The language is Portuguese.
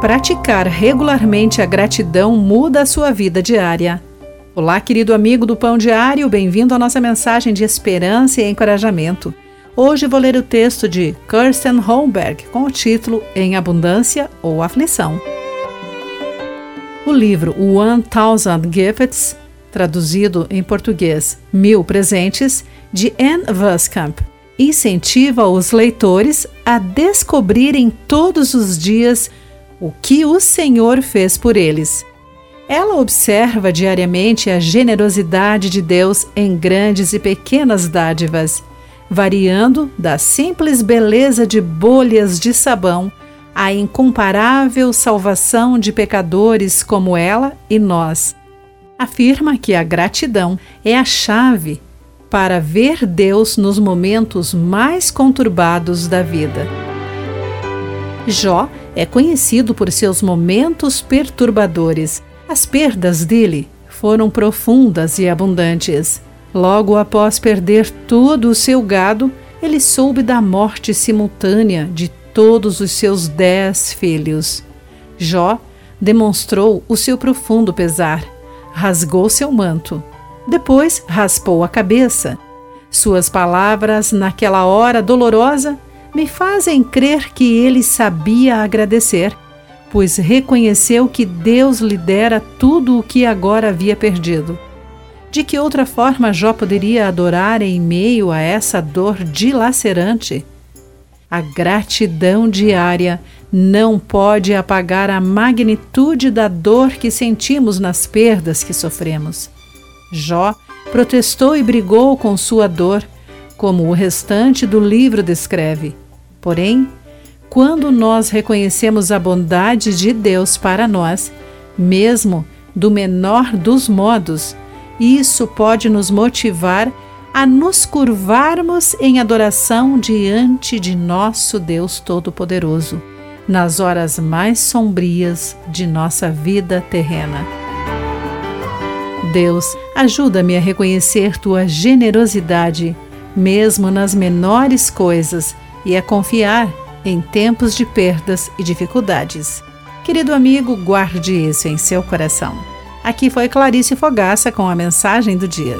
Praticar regularmente a gratidão muda a sua vida diária. Olá, querido amigo do Pão Diário, bem-vindo à nossa mensagem de esperança e encorajamento. Hoje vou ler o texto de Kirsten Holmberg com o título Em Abundância ou Aflição. O livro One Thousand Gifts, traduzido em português Mil Presentes, de Anne Voskamp, incentiva os leitores a descobrirem todos os dias o que o Senhor fez por eles. Ela observa diariamente a generosidade de Deus em grandes e pequenas dádivas, variando da simples beleza de bolhas de sabão à incomparável salvação de pecadores como ela e nós. Afirma que a gratidão é a chave para ver Deus nos momentos mais conturbados da vida. Jó é conhecido por seus momentos perturbadores. As perdas dele foram profundas e abundantes. Logo após perder todo o seu gado, ele soube da morte simultânea de todos os seus dez filhos. Jó demonstrou o seu profundo pesar, rasgou seu manto depois raspou a cabeça. Suas palavras, naquela hora dolorosa, me fazem crer que ele sabia agradecer, pois reconheceu que Deus lhe dera tudo o que agora havia perdido. De que outra forma Jó poderia adorar em meio a essa dor dilacerante? A gratidão diária não pode apagar a magnitude da dor que sentimos nas perdas que sofremos. Jó protestou e brigou com sua dor, como o restante do livro descreve. Porém, quando nós reconhecemos a bondade de Deus para nós, mesmo do menor dos modos, isso pode nos motivar a nos curvarmos em adoração diante de nosso Deus Todo-Poderoso, nas horas mais sombrias de nossa vida terrena. Deus, ajuda-me a reconhecer tua generosidade, mesmo nas menores coisas, e a confiar em tempos de perdas e dificuldades. Querido amigo, guarde isso em seu coração. Aqui foi Clarice Fogaça com a mensagem do dia.